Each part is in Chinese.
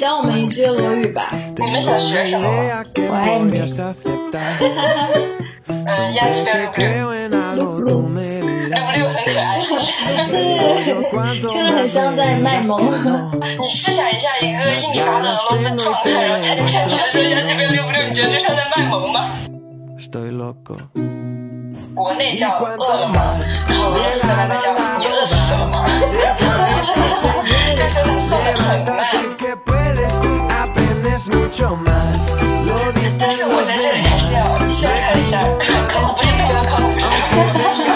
教我们一句俄语吧。你们想学什么？我爱你。嗯，呀这边噜噜噜，六六很可爱。对，听着很像在卖萌。你试想一下，一个一米八的俄罗斯壮汉，然后他就看起来说呀这边六不六，你觉得这像在卖萌吗？国内叫饿了么，然后俄罗斯的版本叫你饿死了吗？就说他送的很慢。但是我在这里还是要宣传一下，考古不是偷，考古不是偷。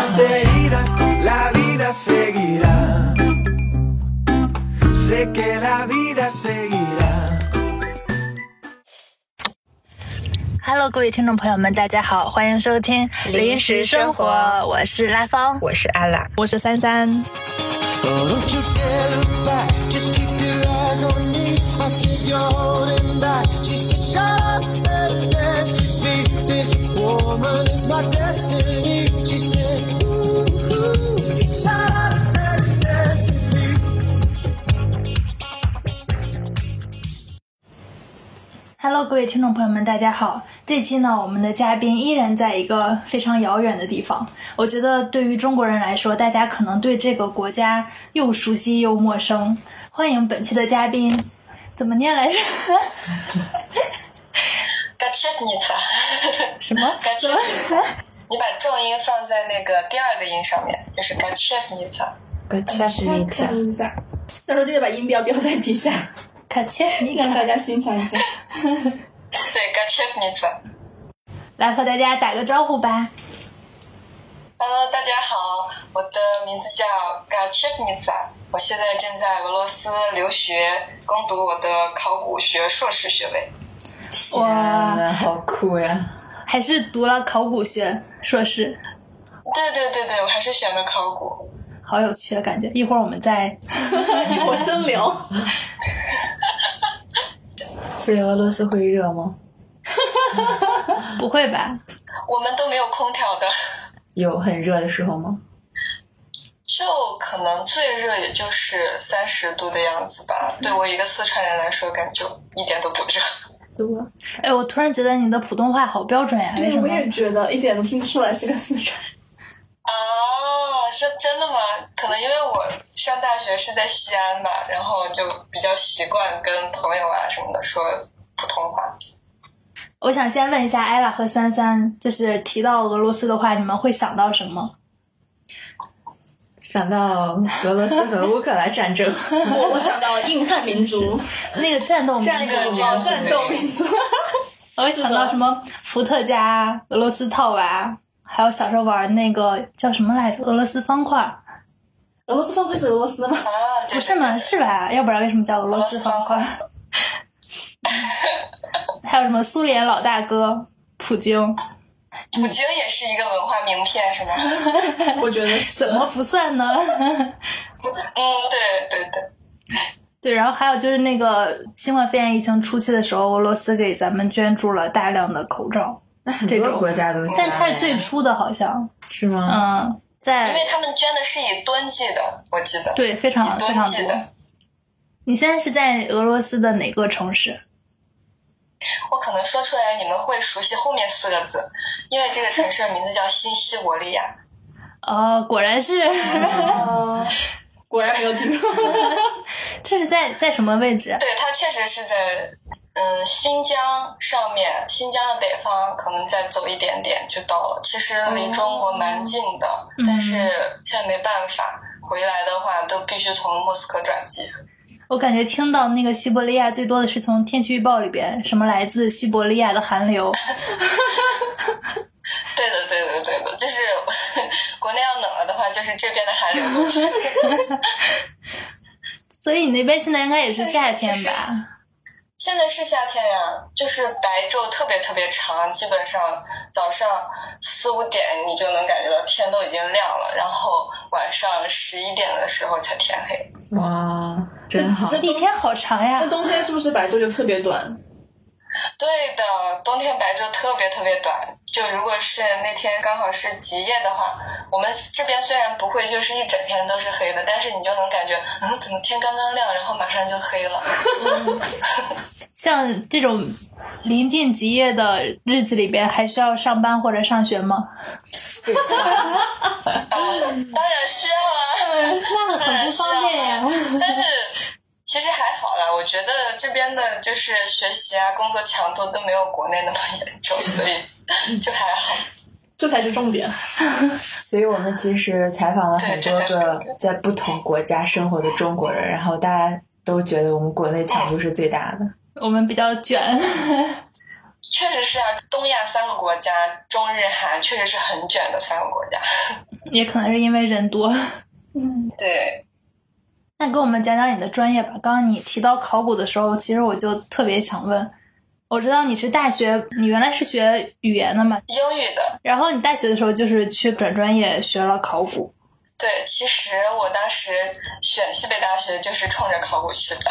Hello，各位听众朋友们，大家好，欢迎收听《临时生活》，我是拉芳，我是阿拉，我是三三。Hello，各位听众朋友们，大家好。这期呢，我们的嘉宾依然在一个非常遥远的地方。我觉得对于中国人来说，大家可能对这个国家又熟悉又陌生。欢迎本期的嘉宾，怎么念来着 e t n i t a 什么 e t a 你把重音放在那个第二个音上面，就是 e a 个确实一下，一下，到时候记得把音标标在底下，卡切尼让大家欣赏一下。对 g a c h e t n i t a 来和大家打个招呼吧。Hello，大家好，我的名字叫 g a c h e t n i t a 我现在正在俄罗斯留学，攻读我的考古学硕士学位。哇，好酷呀！还是读了考古学硕士，对对对对，我还是选的考古。好有趣的感觉。一会儿我们再 一会儿深聊。所以俄罗斯会热吗？不会吧？我们都没有空调的，有很热的时候吗？就可能最热也就是三十度的样子吧。对我一个四川人来说，感觉一点都不热。多，哎，我突然觉得你的普通话好标准呀，对，我？也觉得一点都听不出来是个四川。哦，是真的吗？可能因为我上大学是在西安吧，然后就比较习惯跟朋友啊什么的说普通话。我想先问一下艾拉和三三，就是提到俄罗斯的话，你们会想到什么？想到俄罗斯和乌克兰战争，我我想到硬汉民族，那个战斗民战族战斗民族。我会想到什么伏特加、俄罗斯套娃，还有小时候玩那个叫什么来着？俄罗斯方块，俄罗斯方块是俄罗斯吗？啊，不是吗？是吧？要不然为什么叫俄罗斯方块？还有什么苏联老大哥普京？普京也是一个文化名片，是吗？我觉得是。怎么不算呢？嗯，对对对。对，然后还有就是那个新冠肺炎疫情初期的时候，俄罗斯给咱们捐助了大量的口罩，那很多这种国家都但它是最初的，好像，是吗？嗯，在因为他们捐的是以吨计的，我记得。对非常以非常多。你现在是在俄罗斯的哪个城市？我可能说出来你们会熟悉后面四个字，因为这个城市的名字叫新西伯利亚。哦，果然是，哦，果然没有听说。这是在在什么位置？对，它确实是在嗯新疆上面，新疆的北方，可能再走一点点就到了。其实离中国蛮近的，但是现在没办法，回来的话都必须从莫斯科转机。我感觉听到那个西伯利亚最多的是从天气预报里边，什么来自西伯利亚的寒流。对的，对的，对的，就是 国内要冷了的话，就是这边的寒流。所以你那边现在应该也是夏天吧？现在是夏天呀，就是白昼特别特别长，基本上早上四五点你就能感觉到天都已经亮了，然后晚上十一点的时候才天黑。哇，真好那！一天好长呀那！冬天是不是白昼就特别短？对的，冬天白昼特别特别短。就如果是那天刚好是极夜的话，我们这边虽然不会就是一整天都是黑的，但是你就能感觉，嗯，怎么天刚刚亮，然后马上就黑了。像这种临近极夜的日子里边，还需要上班或者上学吗？当然需要啊。那很不方便呀。但是其实还好啦，我觉得这边的就是学习啊、工作强度都没有国内那么严重，所以就还好。这才是重点。所以我们其实采访了很多个在不同国家生活的中国人，然后大家都觉得我们国内强度是最大的。我们比较卷，确实是啊，东亚三个国家，中日韩确实是很卷的三个国家。也可能是因为人多。嗯，对，那给我们讲讲你的专业吧。刚刚你提到考古的时候，其实我就特别想问，我知道你是大学，你原来是学语言的嘛，英语的。然后你大学的时候就是去转专业学了考古。对，其实我当时选西北大学就是冲着考古去的。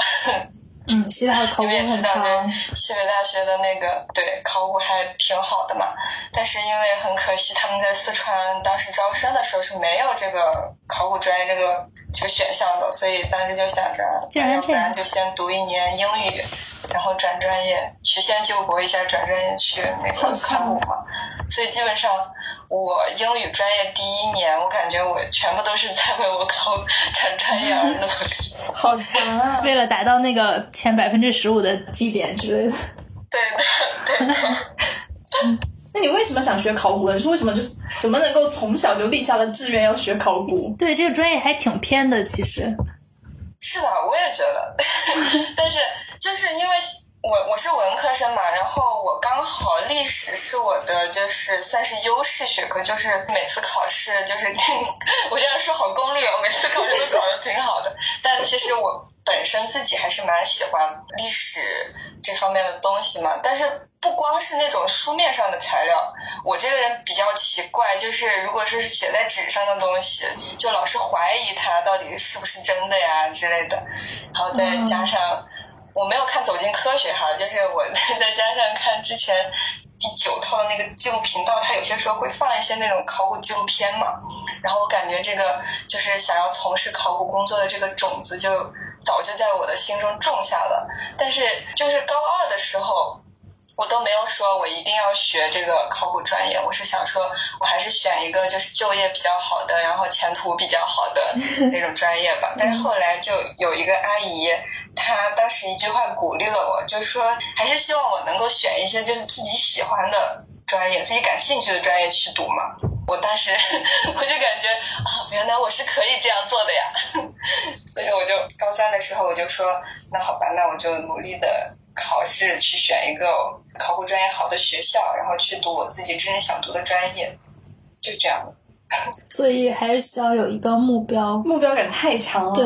嗯，西大的考古你们也西北大学的那个对考古还挺好的嘛。但是因为很可惜，他们在四川当时招生的时候是没有这个考古专业这个这个选项的，所以当时就想着，那要不竟然这样然就先读一年英语，然后转专业，曲线救国一下，转专业去那个考古嘛。所以基本上我英语专业第一年，我感觉我全部都是在为我考转专业而努力。好强啊！为了达到那个前百分之十五的绩点之类的。对的，对的。那你为什么想学考古呢？你是为什么就是怎么能够从小就立下了志愿要学考古？对，这个专业还挺偏的，其实。是吧？我也觉得，但是就是因为我我是文科生嘛，然后我刚好历史是我的就是算是优势学科，就是每次考试就是我这样说好功利哦，每次考试都考的挺好的，但其实我本身自己还是蛮喜欢历史这方面的东西嘛，但是。不光是那种书面上的材料，我这个人比较奇怪，就是如果说是写在纸上的东西，就老是怀疑它到底是不是真的呀之类的，然后再加上、我没有看《走进科学》哈，就是我 再加上看之前第九套的那个纪录频道，它有些时候会放一些那种考古纪录片嘛，然后我感觉这个就是想要从事考古工作的这个种子就早就在我的心中种下了，但是就是高二的时候。我都没有说我一定要学这个考古专业，我是想说，我还是选一个就是就业比较好的，然后前途比较好的 那种专业吧。但是后来就有一个阿姨，她当时一句话鼓励了我，就是说还是希望我能够选一些就是自己喜欢的专业，自己感兴趣的专业去读嘛。我当时 我就感觉啊，原来我是可以这样做的呀，所以我就高三的时候我就说，那好吧，那我就努力的。考试去选一个考古专业好的学校，然后去读我自己真正想读的专业，就这样。所以还是需要有一个目标。目标感太强了。对，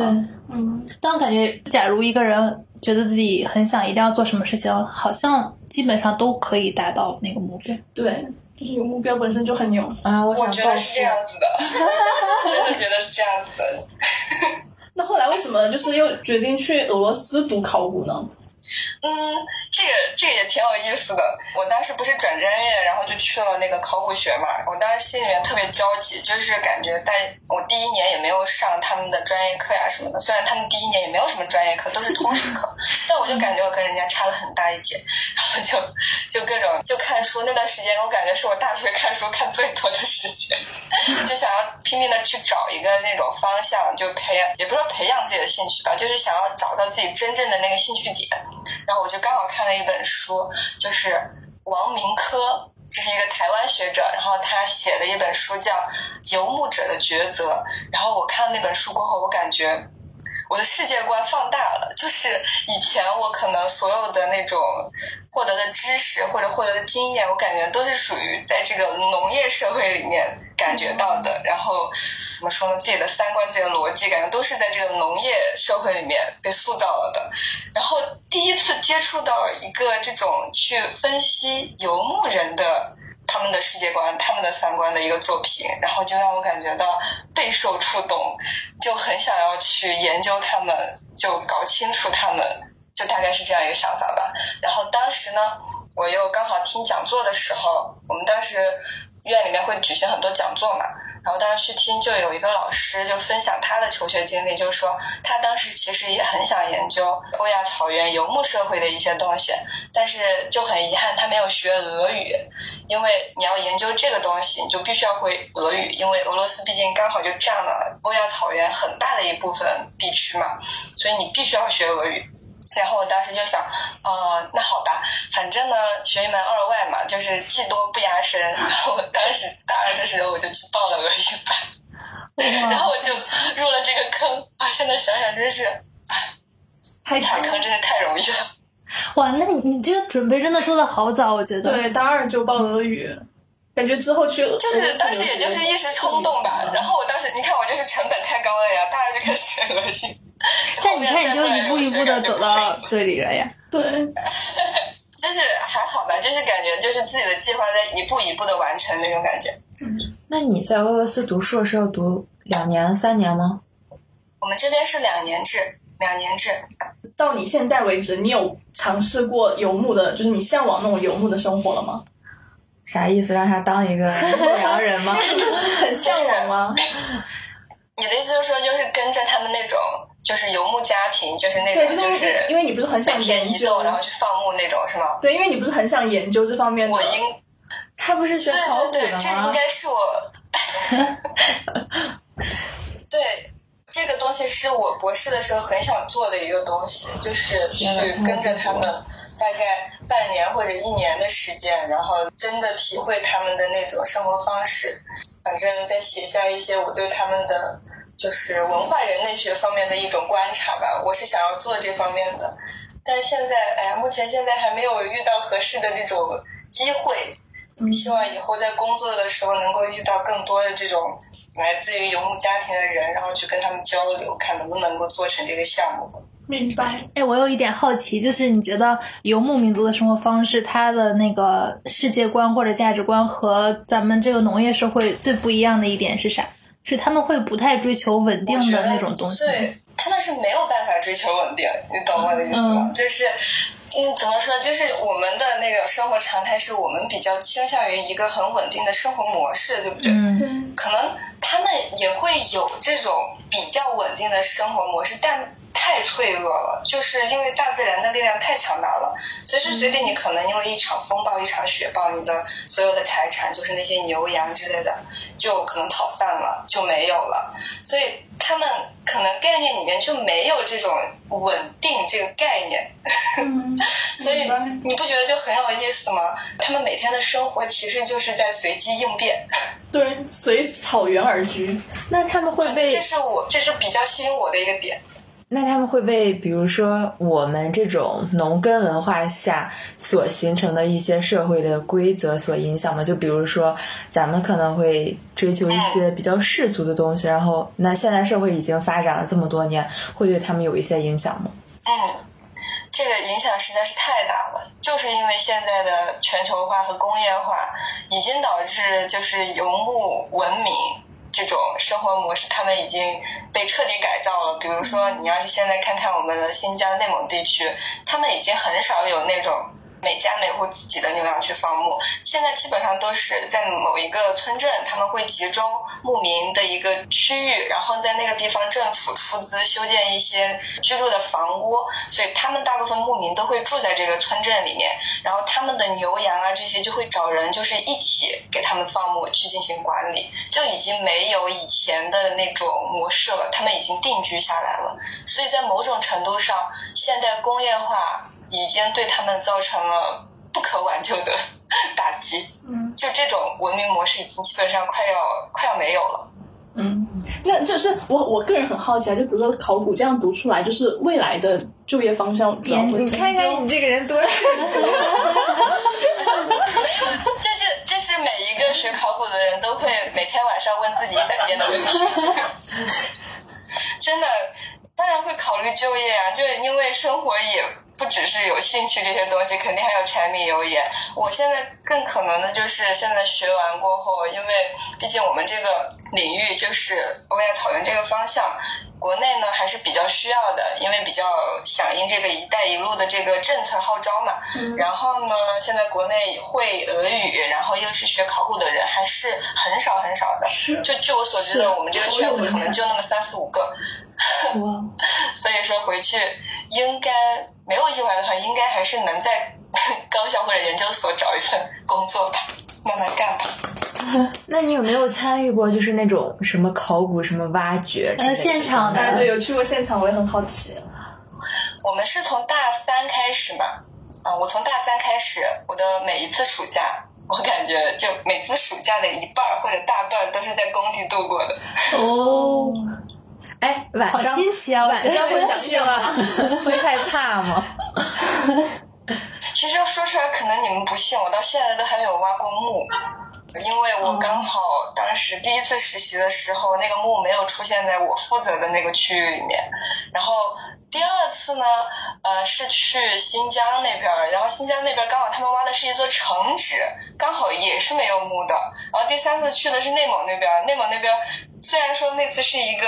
嗯，但我感觉，假如一个人觉得自己很想一定要做什么事情，好像基本上都可以达到那个目标。对，就是有目标本身就很牛。啊，我我想暴富觉得是这。样子的，真的觉得是这样子的。那后来为什么就是又决定去俄罗斯读考古呢？嗯，这个这个也挺有意思的。我当时不是转专业，然后就去了那个考古学嘛。我当时心里面特别焦急，就是感觉在我第一年也没有上他们的专业课呀什么的。虽然他们第一年也没有什么专业课，都是通识课，但我就感觉我跟人家差了很大一截。然后就就各种就看书，那段时间我感觉是我大学看书看最多的时间，就想要拼命的去找一个那种方向，就培养，也不是说培养自己的兴趣吧，就是想要找到自己真正的那个兴趣点。然后我就刚好看了一本书，就是王明科，这是一个台湾学者，然后他写的一本书叫《游牧者的抉择》。然后我看那本书过后，我感觉我的世界观放大了，就是以前我可能所有的那种获得的知识或者获得的经验，我感觉都是属于在这个农业社会里面感觉到的。然后怎么说呢？自己的三观、自己的逻辑，感觉都是在这个农业社会里面被塑造了的。然后第一次接触到一个这种去分析游牧人的他们的世界观、他们的三观的一个作品，然后就让我感觉到备受触动，就很想要去研究他们，就搞清楚他们，就大概是这样一个想法吧。然后当时呢，我又刚好听讲座的时候，我们当时院里面会举行很多讲座嘛，然后当时去听，就有一个老师就分享他的求学经历，就说他当时其实也很想研究欧亚草原游牧社会的一些东西，但是就很遗憾他没有学俄语，因为你要研究这个东西，你就必须要会俄语，因为俄罗斯毕竟刚好就占了欧亚草原很大的一部分地区嘛，所以你必须要学俄语。然后我当时就想，呃，那好吧，反正呢，学一门二外嘛，就是技多不压身。然后我当时大二的时候，我就去报了俄语班，然后我就入了这个坑啊！现在想想真是，踩坑真的太容易了。哇，那你你这个准备真的做的好早，我觉得。对，大二就报俄语，感觉之后去就是当时也就是一时冲动吧。然后我当时你看我就是成本太高了呀，大二就开始学俄语。但你看，你就一步一步的走到这里了呀。对，就是还好吧，就是感觉就是自己的计划在一步一步的完成那种感觉。那你在俄罗斯读硕士要读两年、三年吗？我们这边是两年制，两年制。到你现在为止，你有尝试过游牧的，就是你向往那种游牧的生活了吗？啥意思？让他当一个 牧羊人吗？很向往吗？你的意思就是说，就是跟着他们那种，就是游牧家庭，就是那对，种，就是因为你不是很想每天研究移动，，然后去放牧那种，是吗？对，因为你不是很想研究这方面的我。应他不是学对考古对对，的吗？这应该是我，对这个东西是我博士的时候很想做的一个东西，就是去跟着他们大概半年或者一年的时间，然后真的体会他们的那种生活方式，反正再写下一些我对他们的。就是文化人类学方面的一种观察吧，我是想要做这方面的，但是现在，哎呀，目前现在还没有遇到合适的这种机会，希望以后在工作的时候能够遇到更多的这种来自于游牧家庭的人，然后去跟他们交流，看能不能够做成这个项目。明白。哎，我有一点好奇，就是你觉得游牧民族的生活方式，它的那个世界观或者价值观和咱们这个农业社会最不一样的一点是啥？是他们会不太追求稳定的那种东西。对，他们是没有办法追求稳定，你懂我的意思吗？嗯就是。嗯，怎么说？就是我们的那个生活常态，是我们比较倾向于一个很稳定的生活模式，对不对？嗯可能他们也会有这种比较稳定的生活模式，但太脆弱了，就是因为大自然的力量太强大了，随时随地你可能因为一场风暴、一场雪暴，你的所有的财产，就是那些牛羊之类的，就可能跑散了，就没有了。所以他们可能概念里面就没有这种稳定这个概念，嗯，所以明白你不觉得就很有意思吗？他们每天的生活其实就是在随机应变。对，随草原而居。那他们会被这是我这是比较吸引我的一个点。那他们会被比如说我们这种农耕文化下所形成的一些社会的规则所影响吗？就比如说咱们可能会追求一些比较世俗的东西，然后那现代社会已经发展了这么多年，会对他们有一些影响吗？嗯，这个影响实在是太大了，就是因为现在的全球化和工业化，已经导致就是游牧文明这种生活模式，他们已经被彻底改造了。比如说，你要是现在看看我们的新疆、内蒙地区，他们已经很少有那种。每家每户自己的牛羊去放牧，现在基本上都是在某一个村镇，他们会集中牧民的一个区域，然后在那个地方政府出资修建一些居住的房屋，所以他们大部分牧民都会住在这个村镇里面，然后他们的牛羊啊这些就会找人就是一起给他们放牧去进行管理，就已经没有以前的那种模式了，他们已经定居下来了，所以在某种程度上，现代工业化。已经对他们造成了不可挽救的 打击。嗯，就这种文明模式已经基本上快要快要没有了。嗯，那就是我我个人很好奇啊，就比如说考古这样读出来，就是未来的就业方向主要会你看看你这个人多世俗。这是这是每一个学考古的人都会每天晚上问自己一百遍的问题。真的，当然会考虑就业啊，就因为生活也不只是有兴趣这些东西，肯定还有柴米油盐。我现在更可能的就是现在学完过后，因为毕竟我们这个领域就是欧亚草原这个方向，国内呢还是比较需要的，因为比较响应这个“一带一路”的这个政策号召嘛。然后呢，现在国内会俄语，然后又是学考古的人还是很少很少的。是就据我所知的，我们这个圈子可能就那么三四五个。哇，所以说回去应该没有意外的话，应该还是能在 高校或者研究所找一份工作吧，慢慢干吧。那你有没有参与过就是那种什么考古、什么挖掘之类的？呃现场的哎，对，有去过现场，我也很好奇。我们是从大三开始嘛，啊、我从大三开始，我的每一次暑假，我感觉就每次暑假的一半儿或者大半儿都是在工地度过的。哦，哎，晚上好新奇啊！晚上会去吗？会害怕吗？其实说出来可能你们不信，我到现在都还没有挖过墓，因为我刚好当时第一次实习的时候，那个墓没有出现在我负责的那个区域里面。然后第二次呢，呃，是去新疆那边儿，然后新疆那边儿刚好他们挖的是一座城址，刚好也是没有墓的。然后第三次去的是内蒙那边儿，内蒙那边儿虽然说那次是一个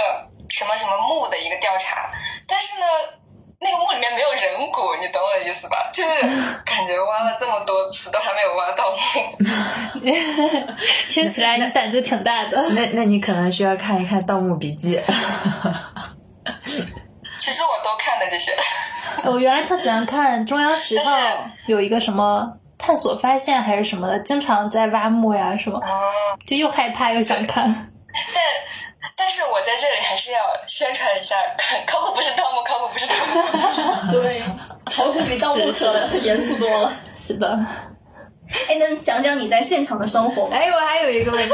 什么什么墓的一个调查，但是呢。那个墓里面没有人骨，你懂我的意思吧？就是感觉挖了这么多次都还没有挖到墓。听起来你胆子挺大的。那那你可能需要看一看《盗墓笔记》其实我都看的这些，我原来特喜欢看中央十号但是有一个什么探索发现还是什么的，经常在挖墓呀什么，嗯，就又害怕又想看。但但是我在这里还是要宣传一下，考古不是盗墓，考古不是盗墓。对，考古比盗墓可严肃多了。是的，哎，能讲讲你在现场的生活吗？哎，我还有一个问题，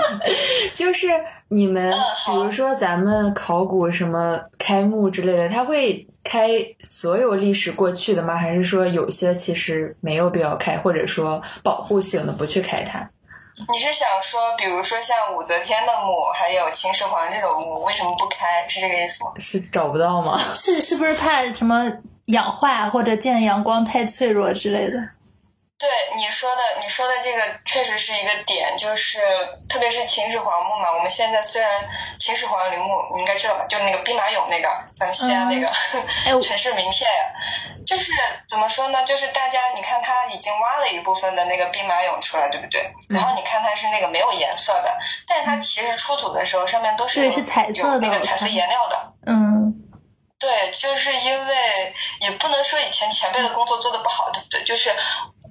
就是你们比如说咱们考古什么开墓之类的，他会开所有历史过去的吗？还是说有些其实没有必要开，或者说保护性的不去开它？你是想说，比如说像武则天的墓，还有秦始皇这种墓，为什么不开？是这个意思吗？是找不到吗？是是不是怕什么氧化或者见阳光太脆弱之类的？对你说的，你说的这个确实是一个点，就是特别是秦始皇墓嘛，我们现在虽然秦始皇陵墓你应该知道吧，就是那个兵马俑那个，咱们西安那个、城市名片呀，就是怎么说呢？就是大家你看他已经挖了一部分的那个兵马俑出来，对不对？然后你看它是那个没有颜色的，但是它其实出土的时候上面都是有是彩色的有那个彩色颜料的。嗯，对，就是因为也不能说以前前辈的工作做的不好，对不对？就是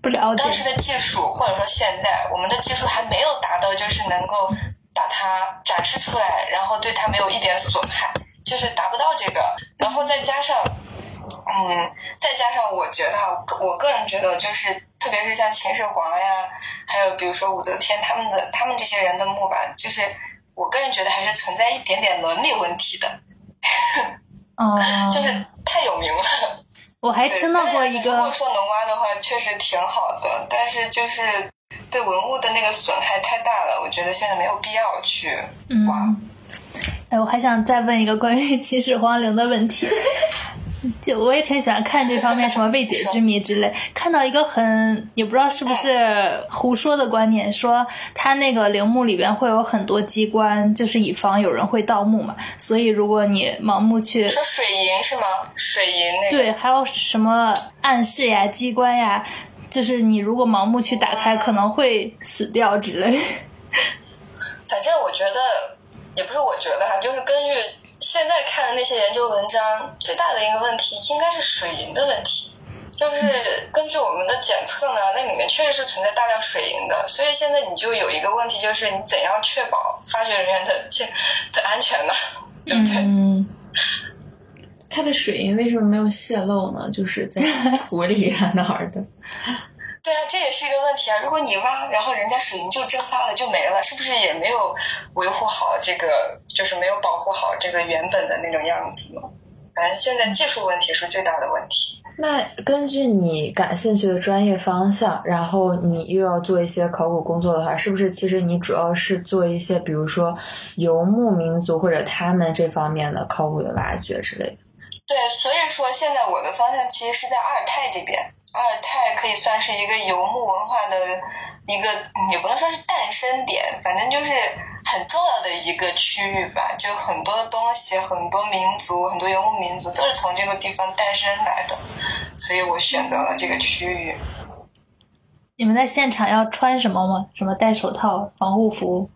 不了解当。时的技术，或者说现在我们的技术还没有达到，就是能够把它展示出来，然后对它没有一点损害，就是达不到这个。然后再加上，嗯，再加上我觉得啊，我个人觉得就是，特别是像秦始皇呀，还有比如说武则天他们的他们这些人的墓吧，就是我个人觉得还是存在一点点伦理问题的，哦，就是太有名了。我还听到过一个如果，说能挖的话，确实挺好的，但是就是对文物的那个损害太大了，我觉得现在没有必要去挖。嗯，哎，我还想再问一个关于秦始皇陵的问题。就我也挺喜欢看这方面什么未解之谜之类，看到一个很也不知道是不是胡说的观点，说他那个陵墓里边会有很多机关，就是以防有人会盗墓嘛，所以如果你盲目去你说水银是吗？水银那个对，还有什么暗示呀、机关呀，就是你如果盲目去打开，可能会死掉之类。反正我觉得也不是我觉得哈，就是根据现在看的那些研究文章，最大的一个问题应该是水银的问题。就是根据我们的检测呢，那里面确实是存在大量水银的，所以现在你就有一个问题，就是你怎样确保发掘人员的健的安全呢？对不对？嗯，它的水银为什么没有泄漏呢？就是在土里啊哪儿的？对啊，这也是一个问题啊。如果你挖，然后人家水银就蒸发了，就没了，是不是也没有维护好这个，就是没有保护好这个原本的那种样子呢？反正现在技术问题是最大的问题。那根据你感兴趣的专业方向，然后你又要做一些考古工作的话，是不是其实你主要是做一些，比如说游牧民族或者他们这方面的考古的挖掘之类的？对，所以说现在我的方向其实是在阿尔泰这边。阿尔泰可以算是一个游牧文化的一个，也不能说是诞生点，反正就是很重要的一个区域吧。就很多东西、很多民族、很多游牧民族都是从这个地方诞生来的，所以我选择了这个区域。你们在现场要穿什么吗？什么戴手套、防护服、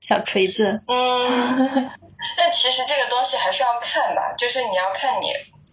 小锤子？嗯，那其实这个东西还是要看吧，就是你要看你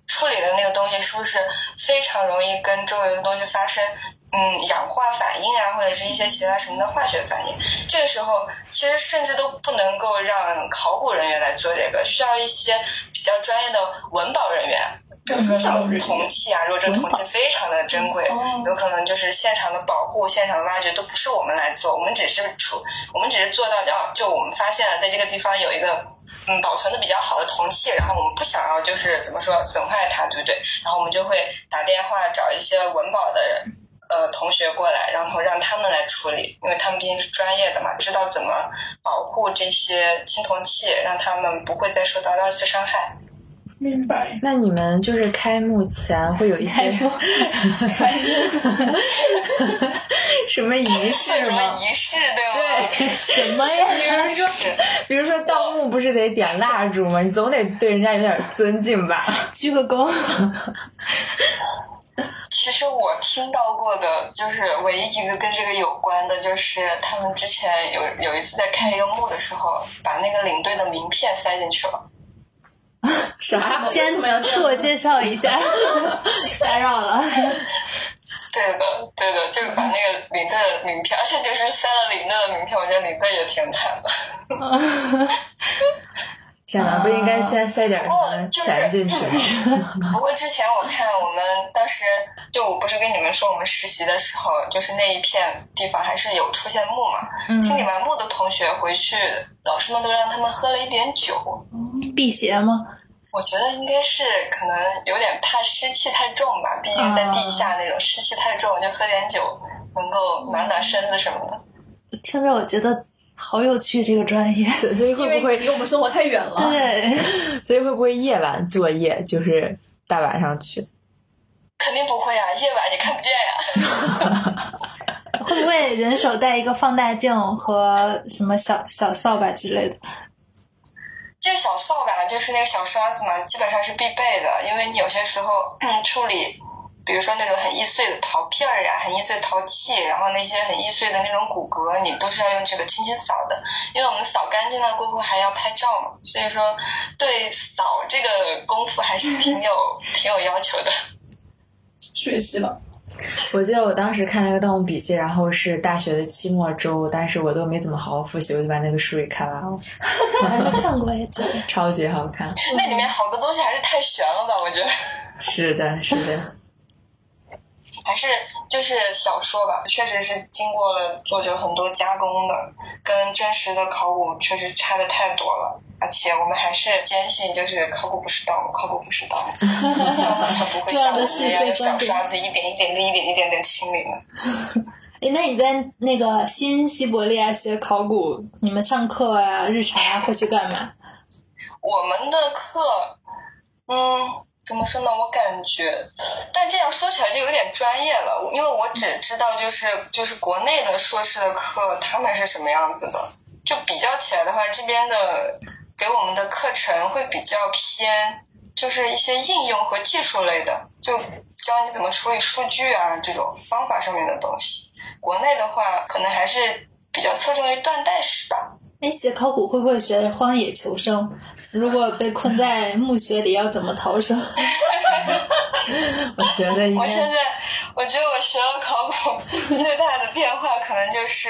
处理的那个东西是不是非常容易跟周围的东西发生嗯氧化反应啊，或者是一些其他什么的化学反应。这个时候其实甚至都不能够让考古人员来做这个，需要一些比较专业的文保人员。比如说什么铜器啊，如果这铜器非常的珍贵，有可能就是现场的保护、现场的挖掘都不是我们来做，我们只是处，我们只是做到哦，就我们发现了在这个地方有一个嗯保存的比较好的铜器，然后我们不想要就是怎么说损坏它，对不对？然后我们就会打电话找一些文保的人。呃，同学过来，然后让他们来处理，因为他们毕竟是专业的嘛，知道怎么保护这些青铜器，让他们不会再受到二次伤害。明白。那你们就是开幕前会有一些 什么仪对式什么吗？仪式，对吗？对，什么呀？比如说，比如说盗墓不是得点蜡烛吗？你总得对人家有点尊敬吧？鞠个躬。其实我听到过的，就是唯一一个跟这个有关的，就是他们之前有有一次在开一个墓的时候，把那个领队的名片塞进去了。啥？先自我介绍一下，打扰了。对的，对的，就是把那个领队的名片，而且就是塞了林队的名片，我觉得领队也挺惨的。天哪，不应该先塞点钱进去？不过之前我看我们当时就我不是跟你们说我们实习的时候，就是那一片地方还是有出现墓嘛。嗯清理完墓的同学回去，老师们都让他们喝了一点酒。辟邪吗？我觉得应该是可能有点怕湿气太重吧，毕竟在地下那种湿气太重，就喝点酒能够暖暖身子什么的。听着我觉得好有趣，这个专业。所所以会不会离我们生活太远了。对，所以会不会夜晚作业，就是大晚上去？肯定不会啊，夜晚你看不见呀。会不会人手带一个放大镜和什么小小扫把之类的？这个小扫把就是那个小刷子嘛，基本上是必备的，因为你有些时候嗯处理，比如说那种很易碎的陶片儿呀、很易碎陶器，然后那些很易碎的那种骨骼，你都是要用这个轻轻扫的，因为我们扫干净了过后还要拍照嘛，所以说对扫这个功夫还是挺有挺有要求的。学习了，我记得我当时看那个《盗墓笔记》，然后是大学的期末周，但是我都没怎么好好复习，我就把那个书给看完了，我还没看过耶，这个超级好看。那里面好多东西还是太悬了吧，我觉得。是的，是的，还是就是小说吧，确实是经过了作者很多加工的，跟真实的考古确实差的太多了。而且我们还是坚信，就是考古不是盗墓，考古不是盗墓，它不会像我们一样用小刷子一点一点的、一点一点的清理的。诶，那你在那个新西伯利亚学考古，你们上课啊、日常啊会去干嘛？我们的课，嗯，怎么说呢？我感觉，但这样说起来就有点专业了，因为我只知道就是就是国内的硕士的课他们是什么样子的，就比较起来的话，这边的给我们的课程会比较偏，就是一些应用和技术类的，就教你怎么处理数据啊这种方法上面的东西。国内的话，可能还是比较侧重于断代史吧。哎，学考古会不会学荒野求生？如果被困在墓穴里，要怎么逃生？我觉得应该我现在，我觉得我学了考古最大的变化，可能就是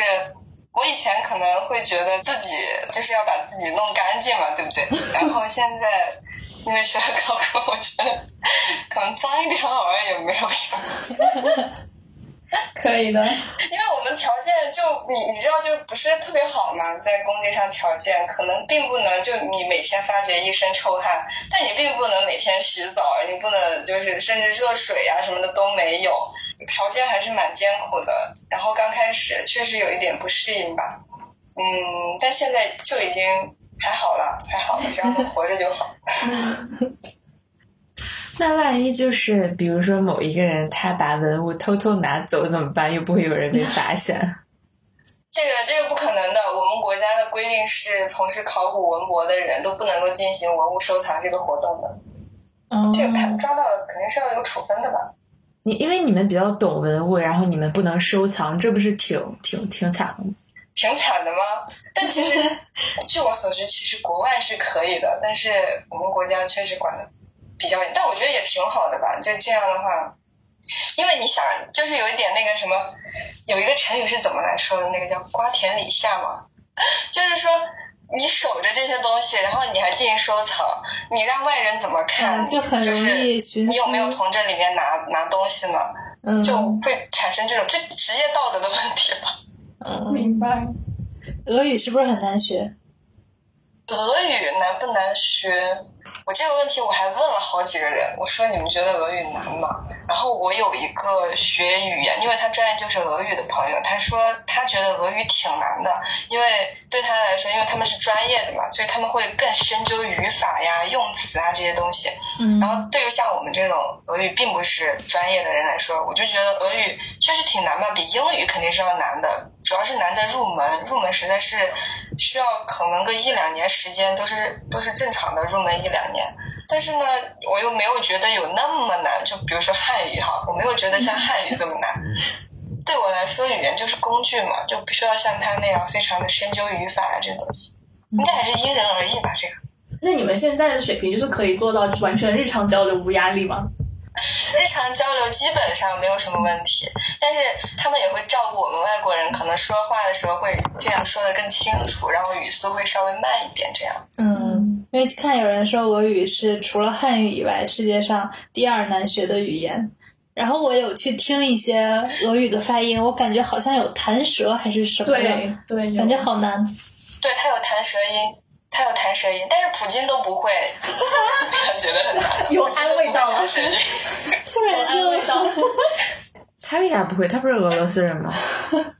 我以前可能会觉得自己就是要把自己弄干净嘛，对不对？然后现在因为学了考古，我觉得可能脏一点好像也没有什么。可以的。因为我们条件就你你知道就不是特别好嘛，在工地上条件可能并不能就你每天发觉一身臭汗，但你并不能每天洗澡，你不能就是甚至热水啊什么的都没有，条件还是蛮艰苦的。然后刚开始确实有一点不适应吧，嗯，但现在就已经还好了，还好了，只要能活着就好。那万一就是比如说某一个人他把文物偷偷拿走怎么办？又不会有人被发现。这个这个不可能的，我们国家的规定是，从事考古文博的人都不能够进行文物收藏这个活动的。哦这个判抓到了肯定是要有处分的吧？你因为你们比较懂文物，然后你们不能收藏，这不是挺挺挺惨的吗？挺惨的吗？但其实 据我所知，其实国外是可以的，但是我们国家确实管的比较严，但我觉得也挺好的吧。就这样的话，因为你想，就是有一点那个什么，有一个成语是怎么来说的？那个叫“瓜田李下”嘛，就是说你守着这些东西，然后你还进行收藏，你让外人怎么看？嗯就很容易你有没有从这里面拿拿东西呢？嗯就会产生这种这职业道德的问题吧。嗯，明白。俄语是不是很难学？俄语难不难学？我这个问题我还问了好几个人，我说你们觉得俄语难吗？然后我有一个学语言，因为他专业就是俄语的朋友，他说他觉得俄语挺难的，因为对他来说，因为他们是专业的嘛，所以他们会更深究语法呀、用词啊这些东西。嗯然后对于像我们这种俄语并不是专业的人来说，我就觉得俄语确实挺难吧，比英语肯定是要难的，主要是难在入门，入门实在是需要可能个一两年时间，都是都是正常的入门一两年。但是呢，我又没有觉得有那么难，就比如说汉语哈，我没有觉得像汉语这么难。对我来说，语言就是工具嘛，就不需要像他那样非常的深究语法啊这东西，应该还是因人而异吧，这个。那你们现在的水平就是可以做到完全日常交流无压力吗？日常交流基本上没有什么问题，但是他们也会照顾我们外国人，可能说话的时候会这样说的更清楚，然后语速会稍微慢一点，这样。嗯，因为看有人说俄语是除了汉语以外世界上第二难学的语言。然后我有去听一些俄语的发音，我感觉好像有弹舌还是什么的，对对，感觉好难。对他有弹舌音，他有弹舌音，但是普京都不会，觉得很难。有安慰到吗普京都不会弹舌音突然就。他为啥不会？他不是俄罗斯人吗？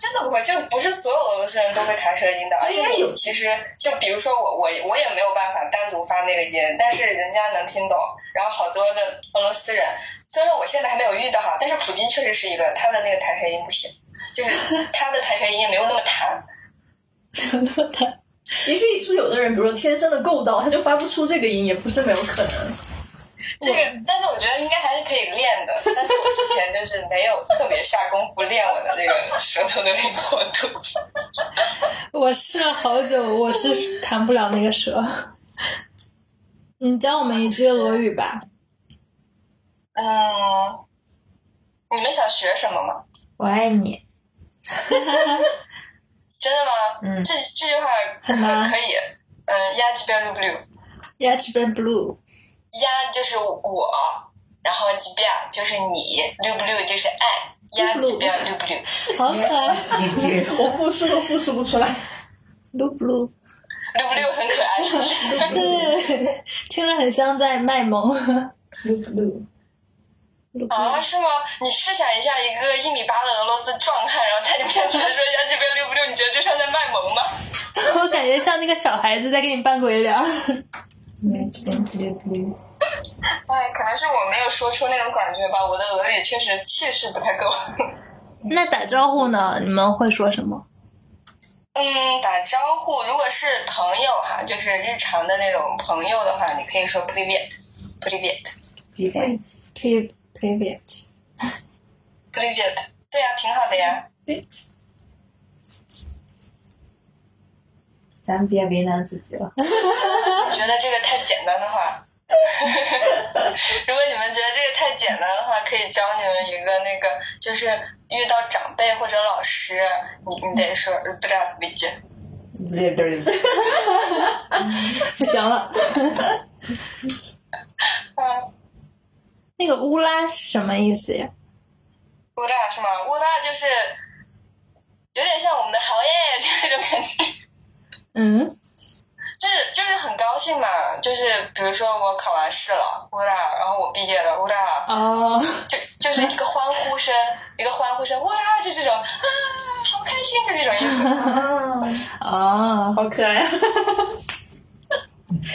他真的不会，就不是所有俄罗斯人都会弹舌音的，而且有你其实就比如说我我我也没有办法单独发那个音，但是人家能听懂，然后好多的俄罗斯人，虽然说我现在还没有遇到哈，但是普京确实是一个他的那个弹舌音不行，就是他的弹舌音也没有那么弹，没那么弹。也许是有的人，比如说天生的构造，他就发不出这个音，也不是没有可能。这个但是我觉得应该还是可以练的，但是我之前就是没有特别下功夫练我的这个舌头的灵活度。我试了好久，我是弹不了那个舌。你教我们一句俄语吧。嗯，你们想学什么吗？我爱你。真的吗？嗯这这句话可很难可以。嗯，呀几边 blue， Я тебе blue， 呀就是我，然后几遍就是你，blue blue 就是爱，呀几边 blue blue，好可爱。我复述都复述不出来。blue blue，blue blue 很可爱，是不是？对，听着很像在卖萌。blue blue，blue 啊，是吗？你试想一下，一个一米八的俄罗斯壮汉，然后在你面前说呀几边 blue blue，你觉得这像在卖萌吗？我感觉像那个小孩子在给你扮鬼脸。哎，可能是我没有说出那种感觉吧。我的俄语确实气势不太够。那打招呼呢？你们会说什么？嗯，打招呼如果是朋友哈，就是日常的那种朋友的话，你可以说：previat，previat，previat，previat，previat。对呀，挺好的呀。咱别为难自己了。觉得这个太简单的话，如果你们觉得这个太简单的话，可以教你们一个那个，就是遇到长辈或者老师，你你得说乌拉斯基。乌拉。不行了。嗯，那个乌拉是什么意思呀？乌拉是吗？乌拉就是有点像我们的行业这种感觉。嗯，就是就是很高兴嘛，就是比如说我考完试了，乌拉，然后我毕业了，乌拉，哦，就就是一个欢呼声，一个欢呼声，哇，就这种啊，好开心，就这种意思。啊，哦，好可爱啊！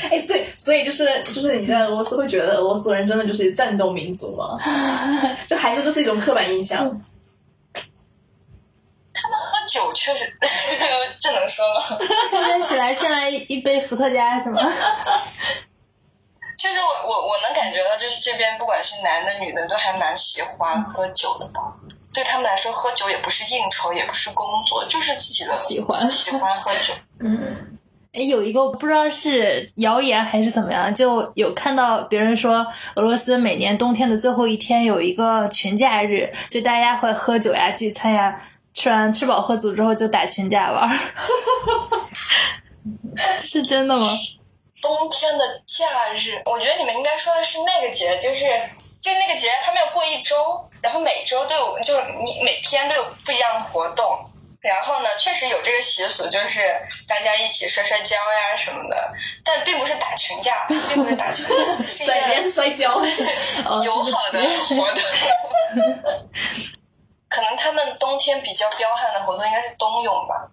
哎，所以所以就是就是你在俄罗斯会觉得俄罗斯人真的就是战斗民族吗？就还是这是一种刻板印象？酒确实，这能说吗？秋天起来先来一一杯伏特加是吗？确 实我我我能感觉到，就是这边不管是男的女的，都还蛮喜欢喝酒的吧。对他们来说，喝酒也不是应酬，也不是工作，就是自己的喜欢喜欢喝酒。嗯哎，有一个不知道是谣言还是怎么样，就有看到别人说，俄罗斯每年冬天的最后一天有一个群假日，就大家会喝酒呀、聚餐呀，吃完吃饱喝足之后就打群架玩 是真的吗？冬天的假日，我觉得你们应该说的是那个节，就是就那个节，他们要过一周，然后每周都有，就是你每天都有不一样的活动。然后呢，确实有这个习俗，就是大家一起摔摔跤呀什么的，但并不是打群架，并不是打群架，是一摔跤，哦 友好的活动。可能他们冬天比较彪悍的活动应该是冬泳吧，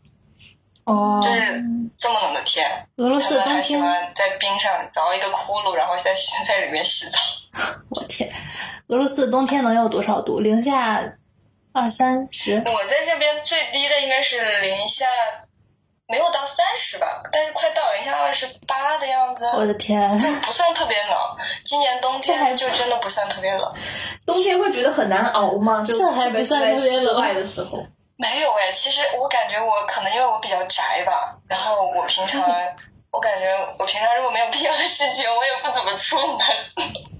哦就，是这么冷的天，俄罗斯冬天，欢在冰上凿一个窟窿，然后在在里面洗澡。我天，俄罗斯的冬天能有多少度？零下二三十？我在这边最低的应该是零下，没有到三十吧，但是快到零下二十八的样子，我的天！就不算特别冷。今年冬天就真的不算特别冷，冬天会觉得很难熬吗？就这还不算特别冷的时候，没有哎。其实我感觉我可能因为我比较宅吧，然后我平常 我感觉我平常如果没有必要的事情，我也不怎么出门，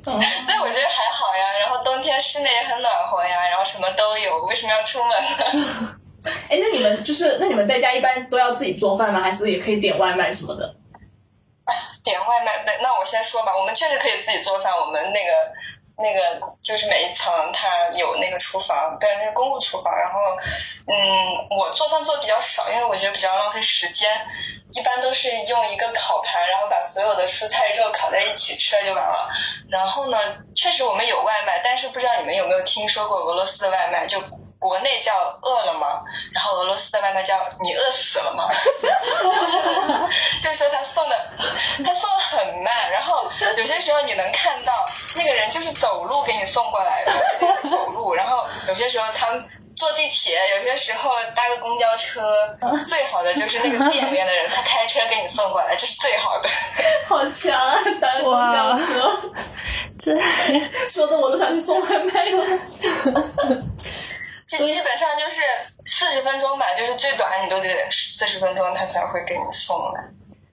嗯，所以我觉得还好呀。然后冬天室内也很暖和呀，然后什么都有，为什么要出门呢？哎，那你们就是那你们在家一般都要自己做饭吗？还是也可以点外卖什么的？点外卖，那那我先说吧，我们确实可以自己做饭。我们那个那个就是每一层它有那个厨房，对，那是公共厨房。然后，嗯，我做饭做的比较少，因为我觉得比较浪费时间。一般都是用一个烤盘，然后把所有的蔬菜肉烤在一起吃了就完了。然后呢，确实我们有外卖，但是不知道你们有没有听说过俄罗斯的外卖？就国内叫饿了么，然后俄罗斯的外卖叫你饿死了吗？就是说他送的，他送的很慢，然后有些时候你能看到那个人就是走路给你送过来的，走路，然后有些时候他们坐地铁，有些时候搭个公交车，最好的就是那个店里面的人他开车给你送过来，这是最好的。好强啊！搭公交车，这说的我都想去送外卖了。基基本上就是四十分钟吧，就是最短你都得四十分钟，他才会给你送来。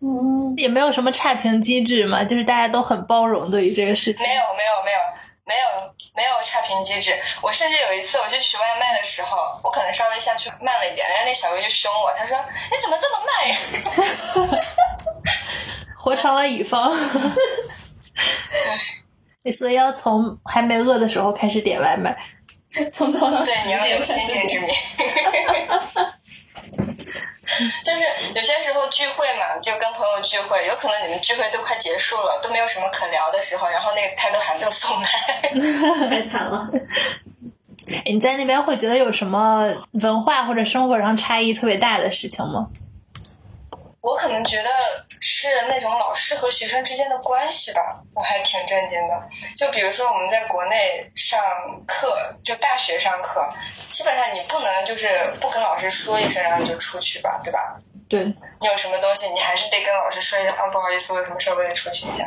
嗯，也没有什么差评机制嘛，就是大家都很包容对于这个事情。没有没有没有没有没有差评机制。我甚至有一次我去取外卖的时候，我可能稍微下去慢了一点，然后那小哥就凶我，他说：“你怎么这么慢呀 活成了乙方。所以要从还没饿的时候开始点外卖。从早？”上对，你要有先见之明。就是有些时候聚会嘛，就跟朋友聚会，有可能你们聚会都快结束了，都没有什么可聊的时候，然后那个他都还没有送来。太惨了。哎你在那边会觉得有什么文化或者生活上差异特别大的事情吗？我可能觉得是那种老师和学生之间的关系吧，我还挺震惊的。就比如说我们在国内上课，就大学上课，基本上你不能就是不跟老师说一声，然后你就出去吧，对吧？对，你有什么东西，你还是得跟老师说一声啊，不好意思，我有什么事儿我得出去一下。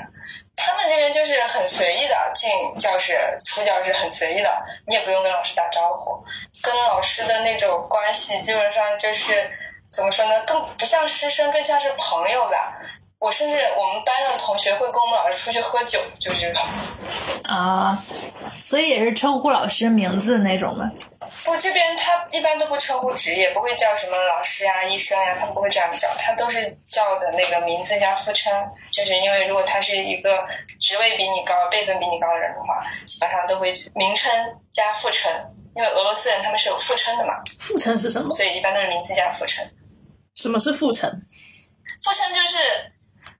他们这边就是很随意的进教室、出教室，很随意的，你也不用跟老师打招呼，跟老师的那种关系基本上就是怎么说呢，更不像师生，更像是朋友吧。我甚至我们班上的同学会跟我们老师出去喝酒，就是这种。啊，所以也是称呼老师名字那种吗？不，这边他一般都不称呼职业，不会叫什么老师啊、医生呀，他们不会这样叫，他都是叫的那个名字加副称，就是因为如果他是一个职位比你高、辈分比你高的人的话，基本上都会名称加副称，因为俄罗斯人他们是有副称的嘛，复称是什么？所以一般都是名字加副称。什么是父称？父称就是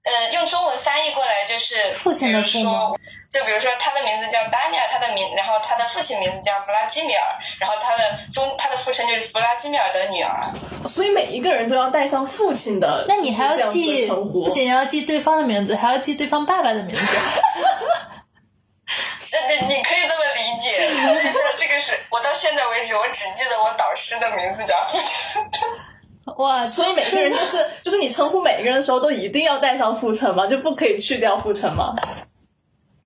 呃，用中文翻译过来就是父亲的父就比如说他的名字叫达尼尔，他的名，然后他的父亲名字叫弗拉基米尔，然后他的中他的父亲就是弗拉基米尔的女儿。所以每一个人都要带上父亲的，那你还要记，不仅要记对方的名字，还要记对方爸爸的名字。这这你可以这么理解，所以说这个是我到现在为止，我只记得我导师的名字叫父亲。哇，所以每个人就是就是你称呼每个人的时候都一定要带上副称吗？就不可以去掉副称吗？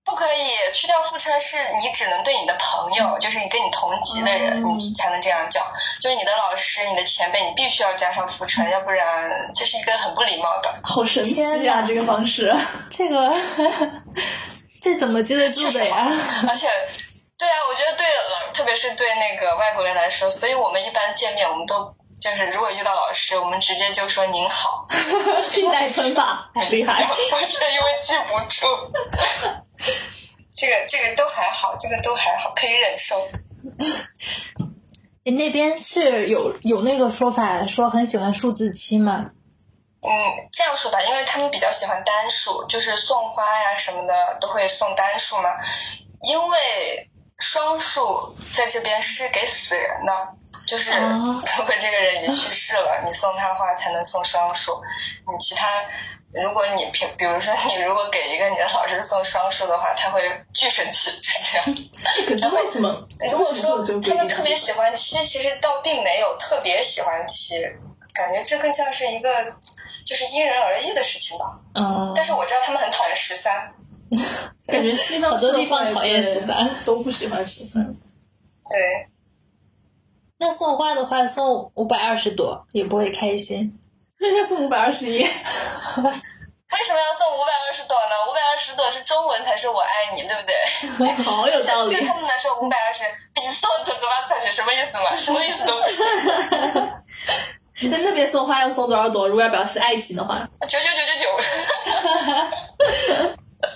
不可以去掉副称，是你只能对你的朋友，就是你跟你同级的人，嗯你才能这样叫。就是你的老师、你的前辈，你必须要加上副称，要不然这是一个很不礼貌的。好神奇啊！这个方式，这个 这怎么记得住的呀？而且，对啊，我觉得对了，特别是对那个外国人来说，所以我们一般见面，我们都就是如果遇到老师，我们直接就说您好，替代称法 厉害。完全因为记不住。这个这个都还好，这个都还好，可以忍受。你那边是有有那个说法，说很喜欢数字七吗？嗯，这样说吧，因为他们比较喜欢单数，就是送花呀什么的都会送单数嘛。因为双数在这边是给死人的，就是哦 如果这个人已经去世了，你送他花才能送双数。你其他，如果你平，比如说你如果给一个你的老师送双数的话，他会巨生气，就是这样。可是为什么？如果说他们特别喜欢七，其实倒并没有特别喜欢七，感觉这更像是一个就是因人而异的事情吧。嗯，但是我知道他们很讨厌十三，感觉西方好多地方讨厌十三都不喜欢十三。对，那送花的话，送五百二十朵也不会开心。人家送五百二十一，为什么要送五百二十朵呢？五百二十朵是中文才是我爱你，对不对？好有道理对。他们来说，五百二十比送的多八块钱什么意思嘛？什么意思都不是。那那边送花要送多少朵？如果要表示爱情的话，九九九九九。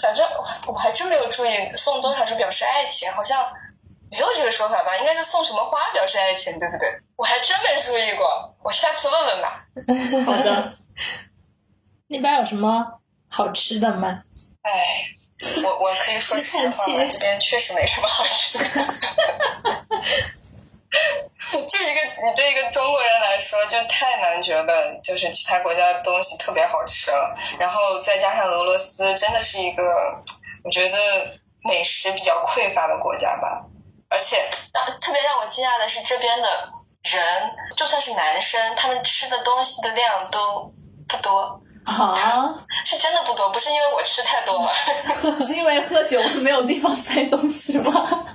反正我我还真没有注意送多少是表示爱情，好像没有这个说法吧？应该是送什么花表示爱情，对不对？我还真没注意过，我下次问问吧。好的。那边有什么好吃的吗？哎，我我可以说实话吗？这边确实没什么好吃的。就一个你对一个中国人来说，就太难觉得就是其他国家的东西特别好吃了，然后再加上俄罗斯真的是一个我觉得美食比较匮乏的国家吧，而且让特别让我惊讶的是这边的人，就算是男生，他们吃的东西的量都不多，啊，是真的不多，不是因为我吃太多了。是因为喝酒没有地方塞东西吗？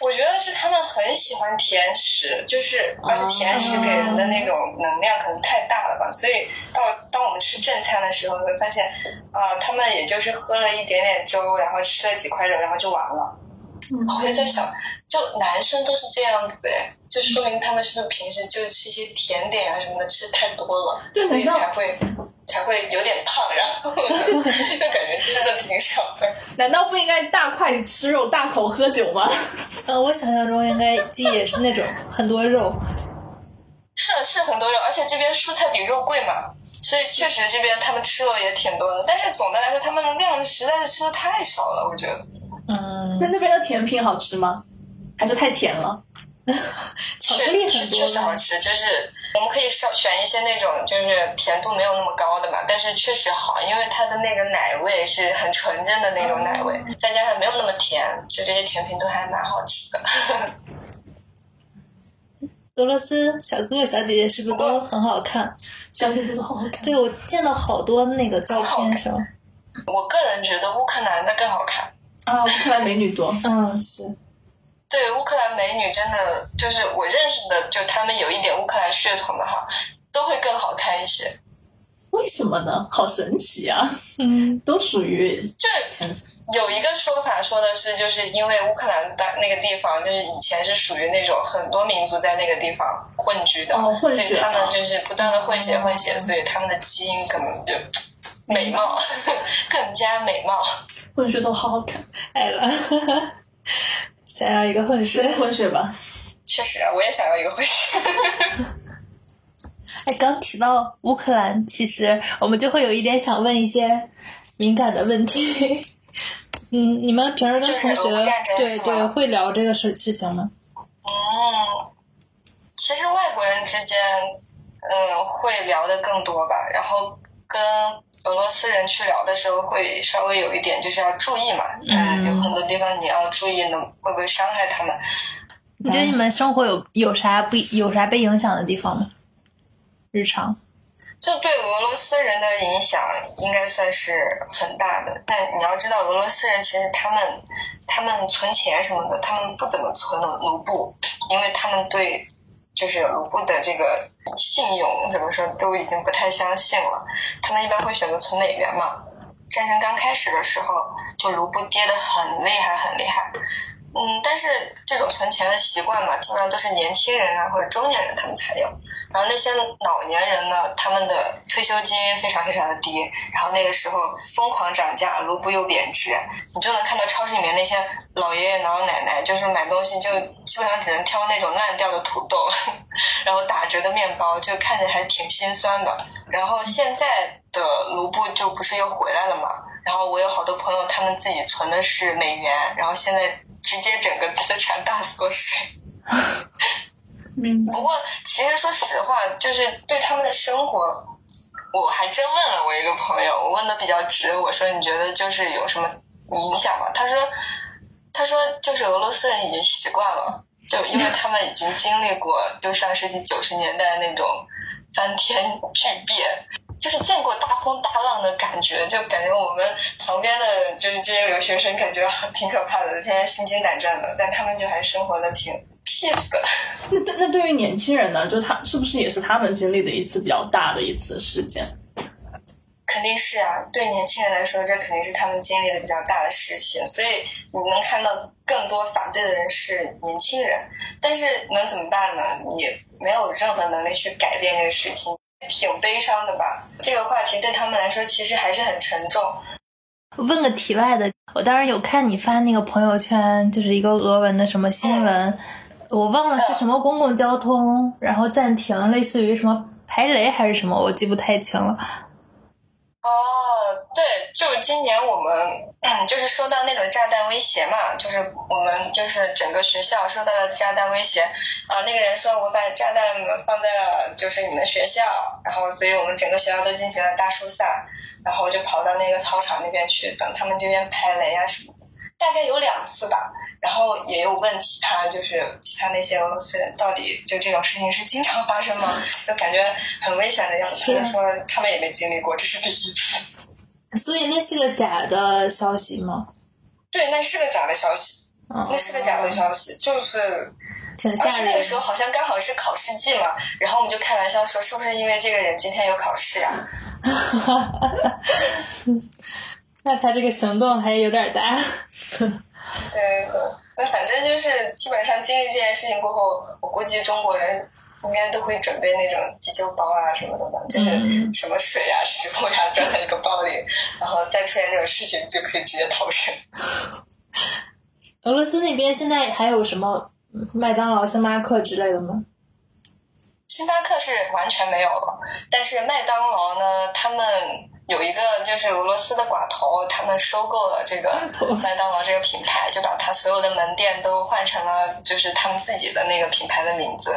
我觉得是他们很喜欢甜食，就是而且甜食给人的那种能量可能太大了吧，所以到当我们吃正餐的时候，你会发现啊、他们也就是喝了一点点粥，然后吃了几块肉，然后就完了。我就在想，就男生都是这样子哎，就说明他们是不是平时就吃一些甜点啊什么的吃太多了，所以才会才会有点胖，然后就就感觉吃的挺少的。难道不应该大块吃肉、大口喝酒吗？呃，我想象中应该就也是那种很多肉。是是很多肉，而且这边蔬菜比肉贵嘛，所以确实这边他们吃肉也挺多的。但是总的来说，他们量实在是吃的太少了，我觉得。嗯那，那边的甜品好吃吗？还是太甜了？巧克力很多确确实好？吃，就是我们可以少选一些那种就是甜度没有那么高的嘛，但是确实好，因为它的那个奶味是很纯正的那种奶味，再加上没有那么甜，就这些甜品都还蛮好吃的。俄罗斯小哥哥小姐姐是不是都很好看？小姐姐都好好看。对，我见到好多那个照片是吧？我个人觉得乌克兰的更好看。啊，乌克兰美女多。嗯，是。对乌克兰美女真的就是我认识的，就他们有一点乌克兰血统的哈，都会更好看一些。为什么呢？好神奇啊！嗯，都属于就。有一个说法说的是，就是因为乌克兰的那个地方，就是以前是属于那种很多民族在那个地方混居的，哦混血所以他们就是不断的混血混血，所以他们的基因可能就美貌 更加美貌。混血都好好看，爱了，想要一个混血。混血吧。确实啊，我也想要一个混血。哎，刚提到乌克兰，其实我们就会有一点想问一些敏感的问题。嗯，你们平时跟同学对对会聊这个事事情吗？嗯，其实外国人之间，嗯，会聊的更多吧。然后跟俄罗斯人去聊的时候，会稍微有一点就是要注意嘛。嗯有很多地方你要注意，能会不会伤害他们？你觉得你们生活有有啥不有啥被影响的地方吗？日常？就对俄罗斯人的影响应该算是很大的。但你要知道，俄罗斯人其实他们他们存钱什么的，他们不怎么存卢布，因为他们对就是卢布的这个信用怎么说都已经不太相信了。他们一般会选择存美元嘛。战争刚开始的时候，就卢布跌得很厉害，很厉害。嗯，但是这种存钱的习惯嘛，基本上都是年轻人啊或者中年人他们才有。然后那些老年人呢，他们的退休金非常非常的低，然后那个时候疯狂涨价，卢布又贬值，你就能看到超市里面那些老爷爷老奶奶，就是买东西就基本上只能挑那种烂掉的土豆，然后打折的面包，就看着还挺心酸的。然后现在的卢布就不是又回来了嘛？然后我有好多朋友，他们自己存的是美元，然后现在直接整个资产大缩水。明白不。过，其实说实话，就是对他们的生活，我还真问了我一个朋友，我问的比较直，我说你觉得就是有什么影响吗？他说，他说就是俄罗斯人已经习惯了，就因为他们已经经历过就上世纪九十年代那种翻天巨变。就是见过大风大浪的感觉，就感觉我们旁边的就是这些留学生，感觉挺可怕的，天天心惊胆战的，但他们就还生活的挺 peace 的。那对那对于年轻人呢？就他是不是也是他们经历的一次比较大的一次事件？肯定是啊，对年轻人来说，这肯定是他们经历的比较大的事情，所以你能看到更多反对的人是年轻人，但是能怎么办呢？你没有任何能力去改变这个事情，挺悲伤的吧？这个话题对他们来说其实还是很沉重。问个题外的，我当时有看你发那个朋友圈，就是一个俄文的什么新闻，我忘了是什么公共交通，然后暂停，类似于什么排雷还是什么，我记不太清了。哦，对，就是今年我们，就是收到那种炸弹威胁嘛，就是我们就是整个学校收到了炸弹威胁啊、那个人说我把炸弹放在了就是你们学校，然后所以我们整个学校都进行了大疏散，然后我就跑到那个操场那边去等他们这边排雷啊什么的，大概有两次吧。然后也有问其他，就是其他那些俄罗斯人，到底就这种事情是经常发生吗？就感觉很危险的样子。他是们说他们也没经历过，这是第一次。所以那是个假的消息吗？对，那是个假的消息，嗯，那是个假的消息，就是挺吓人而那个时候好像刚好是考试季嘛，然后我们就开玩笑说，是不是因为这个人今天有考试呀、那他这个行动还有点大。对，那反正就是基本上经历这件事情过后，我估计中国人应该都会准备那种急救包啊什么的吧，就是嗯什么水啊、食物呀、装在一个包里，然后再出现这种事情就可以直接逃生。俄罗斯那边现在还有什么麦当劳、星巴克之类的吗？星巴克是完全没有了，但是麦当劳呢，他们有一个就是俄罗斯的寡头，他们收购了这个麦当劳这个品牌，就把它所有的门店都换成了就是他们自己的那个品牌的名字。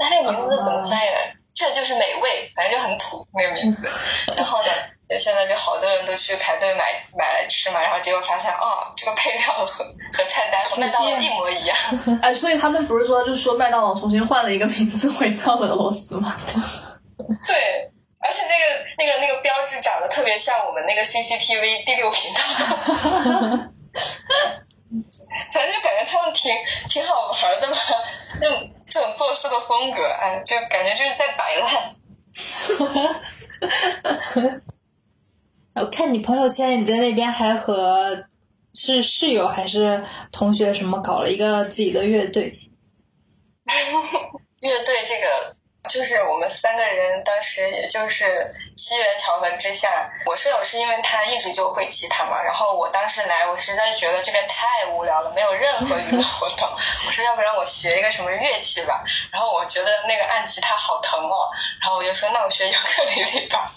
那那个名字怎么翻译来？这就是美味，反正就很土那个名字。然后呢，现在就好多人都去排队买买来吃嘛，然后结果发现哦，这个配料和和菜单和麦当劳一模一样。哎，所以他们不是说，就是说麦当劳重新换了一个名字回到了俄罗斯吗？对，而且那个那个那个标志长得特别像我们那个 CCTV 第六频道，反正就感觉他们挺挺好玩的嘛，那种这种做事的风格，哎，就感觉就是在摆烂。我看你朋友圈，你在那边还和是室友还是同学什么搞了一个自己的乐队，乐队这个就是我们三个人当时也就是机缘巧合之下，我舍友是因为他一直就会吉他嘛，然后我当时来，我实在觉得这边太无聊了，没有任何娱乐活动，我说要不然我学一个什么乐器吧，然后我觉得那个按吉他好疼哦，然后我就说那我学尤克里里吧，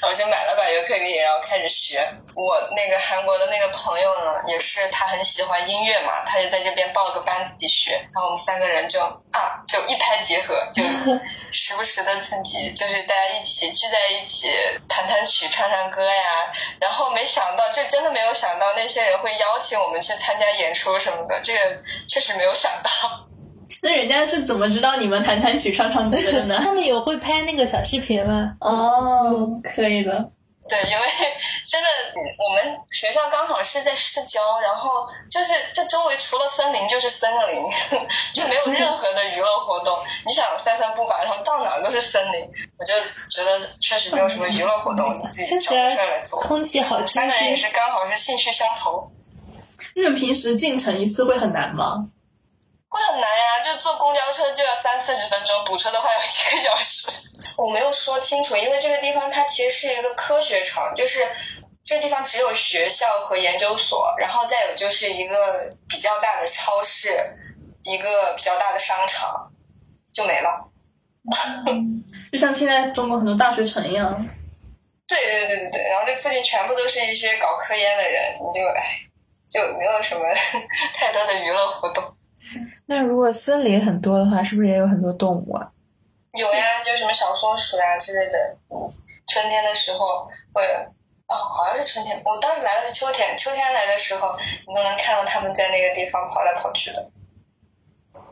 然后就买了把尤克里里，然后开始学。我那个韩国的那个朋友呢，也是他很喜欢音乐嘛，他也在这边报了个班自己学，然后我们三个人就啊就一拍即合，就 时不时的自己就是大家一起聚在一起弹弹曲、唱唱歌呀，然后没想到就真的没有想到那些人会邀请我们去参加演出什么的，这个确实没有想到。那人家是怎么知道你们弹弹曲、唱唱歌的呢？他们有会拍那个小视频吗？哦，可以的。对，因为 真的，我们学校刚好是在市郊，然后就是这周围除了森林就是森林，就没有任何的娱乐活动。你想散散步吧，然后到哪儿都是森林，我就觉得确实没有什么娱乐活动，自己找事儿来来做。空气好清当然也新。是刚好是兴趣相投，那你们平时进城一次会很难吗？会很难呀，就坐公交车就要三四十分钟，堵车的话要一个小时。我没有说清楚，因为这个地方它其实是一个科学城，就是这个地方只有学校和研究所，然后再有就是一个比较大的超市，一个比较大的商场，就没了。就像现在中国很多大学城一样。对对对对对，然后这附近全部都是一些搞科研的人，你就哎，就没有什么 太多的娱乐活动。那如果森林很多的话，是不是也有很多动物啊？有呀，就什么小松鼠呀之类的。嗯，春天的时候会，哦，好像是春天。我当时来的是秋天，秋天来的时候，你都能看到它们在那个地方跑来跑去的。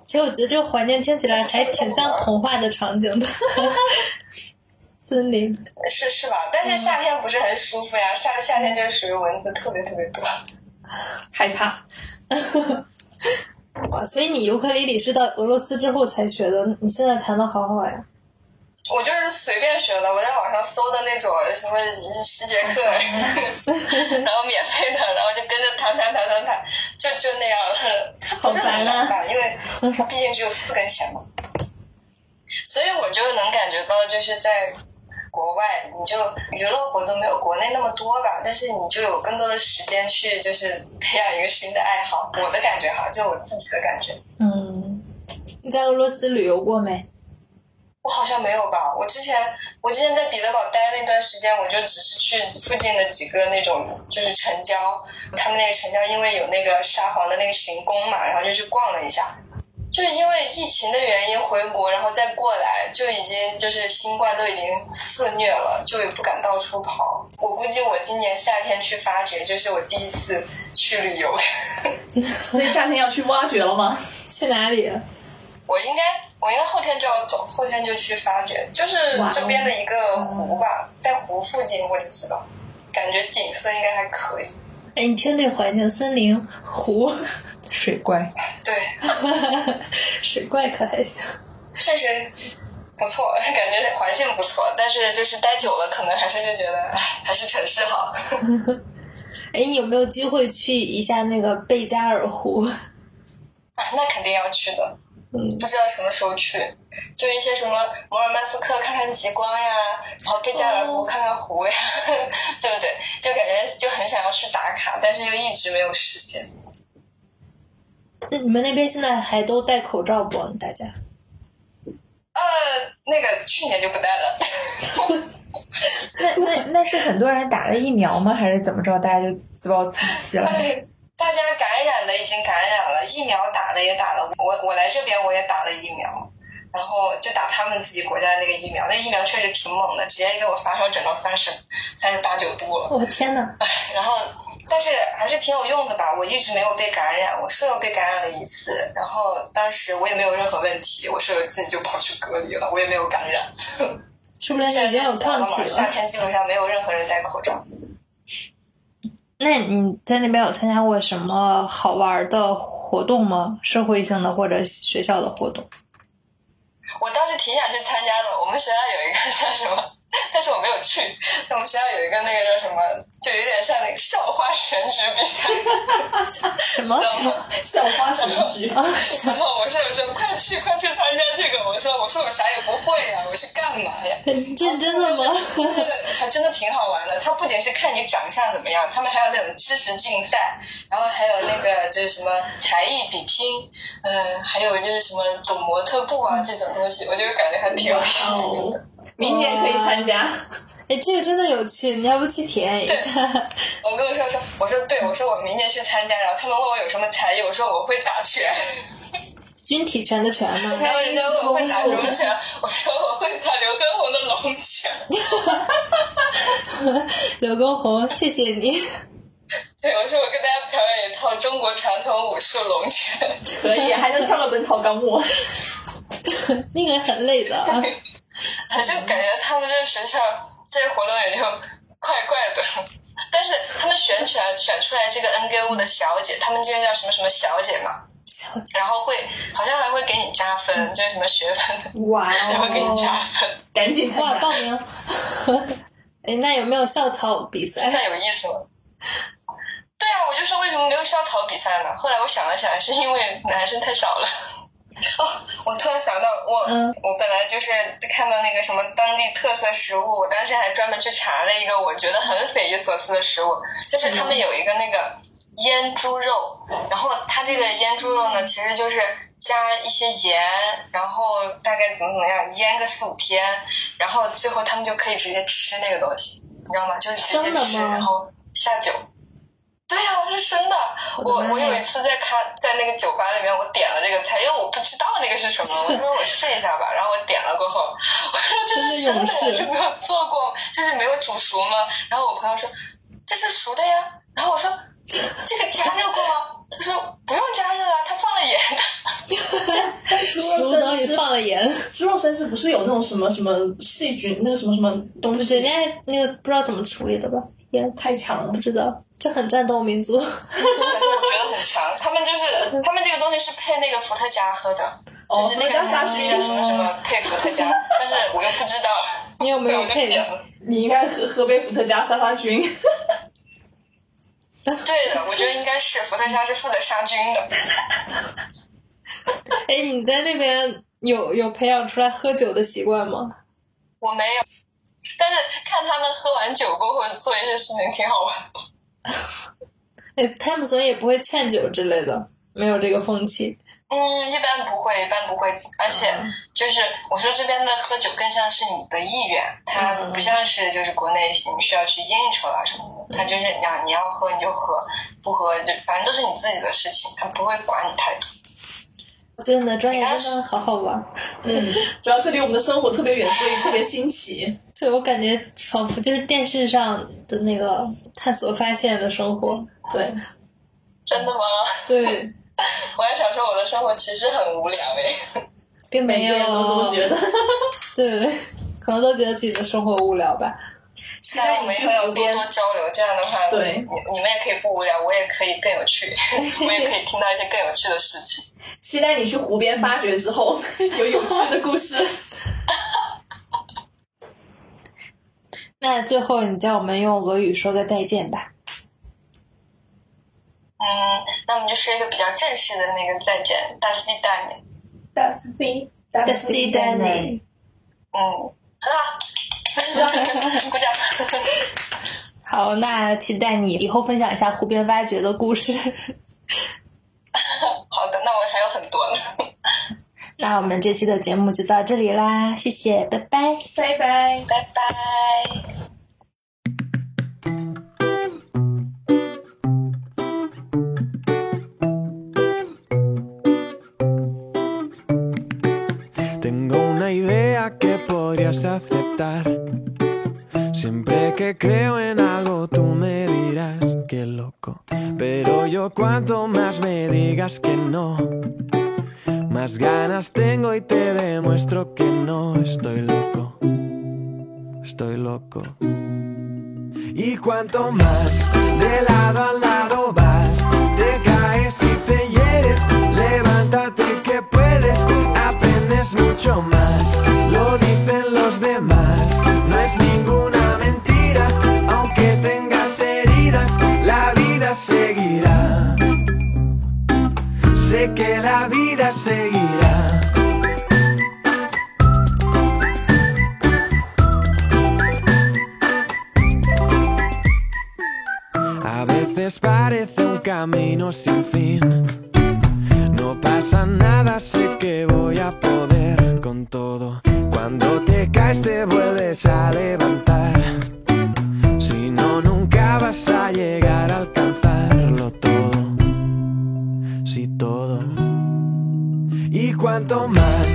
其实我觉得这个环境听起来还挺像童话的场景的，森林。是是吧？但是夏天不是很舒服呀，夏夏天就属于蚊子特别特别多。害怕。哇，所以你尤克里里是到俄罗斯之后才学的，你现在弹的好好呀。我就是随便学的，我在网上搜的那种什么十节课，然后免费的，然后就跟着弹弹弹弹弹，就就那样了。它不是很难？因为它毕竟只有四根弦嘛。所以我就能感觉到，就是在国外，你就娱乐活动没有国内那么多吧，但是你就有更多的时间去，就是培养一个新的爱好。我的感觉哈，就我自己的感觉。嗯，你在俄罗斯旅游过没？我好像没有吧，我之前我之前在彼得堡待那段时间，我就只是去附近的几个那种就是城郊，他们那个城郊因为有那个沙皇的那个行宫嘛，然后就去逛了一下。就是因为疫情的原因回国，然后再过来，就已经就是新冠都已经肆虐了，就也不敢到处跑。我估计我今年夏天去发掘，就是我第一次去旅游。所以夏天要去挖掘了吗？去哪里？我应该我应该后天就要走，后天就去发掘，就是这边的一个湖吧，在湖附近我就知道，感觉景色应该还可以。哎，你听这环境，森林、湖、水怪，对，水怪可还行。确实不错，感觉环境不错，但是就是待久了，可能还是就觉得，哎，还是城市好。哎，你有没有机会去一下那个贝加尔湖？啊，那肯定要去的，嗯，不知道什么时候去，就一些什么摩尔曼斯克看看极光呀，然后贝加尔湖哦看看湖呀，对不对？就感觉就很想要去打卡，但是又一直没有时间。那你们那边现在还都戴口罩不？大家？呃，那个去年就不戴了。那那那是很多人打了疫苗吗？还是怎么着？大家就自暴自弃了？哎，大家感染的已经感染了，疫苗打的也打了。我我来这边我也打了疫苗，然后就打他们自己国家的那个疫苗，那疫苗确实挺猛的，直接给我发烧整到三十三十八九度了。我天呐！唉，然后但是还是挺有用的吧，我一直没有被感染，我舍友被感染了一次，然后当时我也没有任何问题，我舍友自己就跑去隔离了，我也没有感染。是不是你已经有抗体了嘛，夏。天基本上没有任何人戴口罩。那你在那边有参加过什么好玩的活动吗？社会性的或者学校的活动？我当时挺想去参加的，我们学校有一个叫什么 但是我没有去。那我们学校有一个那个叫什么，就有点像那个校花选举比赛，什么？校 花选举，然后我舍友说快去快去参加这个，我说我说我啥也不会呀、我去干嘛呀？很认真的吗？这个还真的挺好玩的。它不仅是看你长相怎么样，他们还有那种知识竞赛，然后还有那个就是什么才艺比拼，嗯、还有就是什么走模特步啊这种东西，我就感觉还挺有意思的。哦，明年可以参加。哎，这个真的有趣，你要不去体验一下？我跟我说说，我说对，我说我明年去参加，然后他们问我有什么才艺，我说我会打拳，军体拳的拳吗？然后人家问我会打什么拳，我说我会打刘畊宏的龙拳。刘畊宏，谢谢你。对，我说我跟大家表演一套中国传统武术龙拳。可以，还能跳个《本草纲目》。那个很累的。还是感觉他们这个学校这些活动也就怪怪的，但是他们选出来选出来这个 NGU 的小姐，他们这个叫什么什么小姐嘛，小姐，然后会好像还会给你加分，就是什么学分，哇然后给你哦，加分，赶紧参哇，报！名。哎，那有没有校草比赛？那有意思吗？对啊，我就说为什么没有校草比赛呢？后来我想了想，是因为男生太少了。哦，我突然想到，我、嗯我本来就是看到那个什么当地特色食物，我当时还专门去查了一个我觉得很匪夷所思的食物，就是他们有一个那个腌猪肉，然后它这个腌猪肉呢，其实就是加一些盐，然后大概怎么怎么样腌个四五天，然后最后他们就可以直接吃那个东西，你知道吗？就是直接吃，然后下酒。对呀、我是生的。我我有一次在看在那个酒吧里面，我点了这个菜，因为我不知道那个是什么，我说我试一下吧，然后我点了过后，我说这是生的，我是没有做过，就是没有煮熟吗？然后我朋友说这是熟的呀，然后我说这这个加热过吗？他说不用加热啊，他放了盐的。猪肉生是放了盐，猪肉生是不是有那种什么什么细菌，那个什么什么东西？人家那个不知道怎么处理的吧？盐太强了不。知道，这很战斗民族。反 正我觉得很强，他们就是他们这个东西是配那个伏特加喝的，哦就是那个伏特加杀那菌叫什么什么配伏特加，但是我又不知道。你有没有配你应该喝喝杯伏特加杀杀菌。对的，我觉得应该是伏特加是负责杀菌的。哎，你在那边有有培养出来喝酒的习惯吗？我没有，但是看他们喝完酒过后做一些事情挺好玩的。哎，他们所以也不会劝酒之类的，没有这个风气。嗯，一般不会，一般不会，而且就是我说这边的喝酒更像是你的意愿，它嗯不像是就是国内你需要去应酬啊什么的，它就是你要你要喝你就喝，不喝就反正都是你自己的事情，它不会管你太多。我觉得你的专业真的好好玩，嗯，主要是离我们的生活特别远，所以特别新奇。就我感觉仿佛就是电视上的那个探索发现的生活。对，真的吗？对，我还想说我的生活其实很无聊诶。并没有每个人都这么觉得。对，可能都觉得自己的生活无聊吧。那我们以后要多多交流，这样的话，对你你们也可以不无聊，我也可以更有趣，我也可以听到一些更有趣的事情。期待你去湖边发掘之后有有趣的故事。那最后，你叫我们用俄语说个再见吧。嗯，那我们就说一个比较正式的那个再见，大斯蒂大年。Das die, d das s t Danny。嗯，很好，鼓掌。好，那期待你以后分享一下湖边挖掘的故事。好的，那我还有很多呢。那我们这期的节目就到这里啦，谢谢，拜拜。拜拜。拜拜。 Tengo una idea que podrías aceptar. Siempre que creo en algo tú me dirás que loco. Pero yo cuanto más me digas que no, más ganas tengo y te demuestro que no estoy loco. Estoy loco. Y cuanto más de lado a lado vas, te caes y te hieres. Levántate que puedes, aprendes mucho más. Parece un camino sin fin. No pasa nada, sé que voy a poder con todo. Cuando te caes te vuelves a levantar. Si no, nunca vas a llegar a alcanzarlo todo. Si todo. Y cuanto más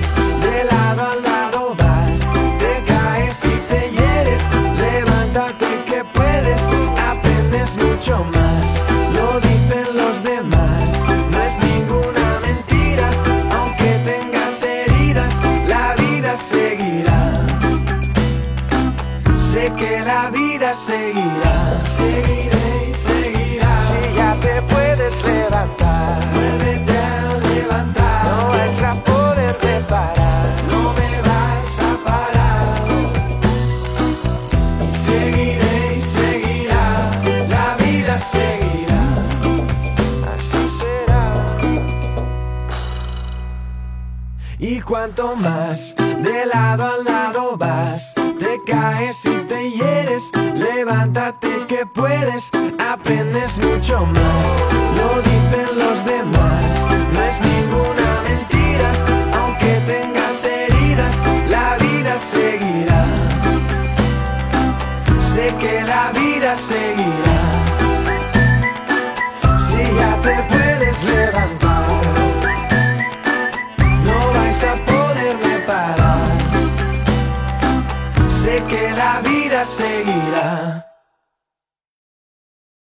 in this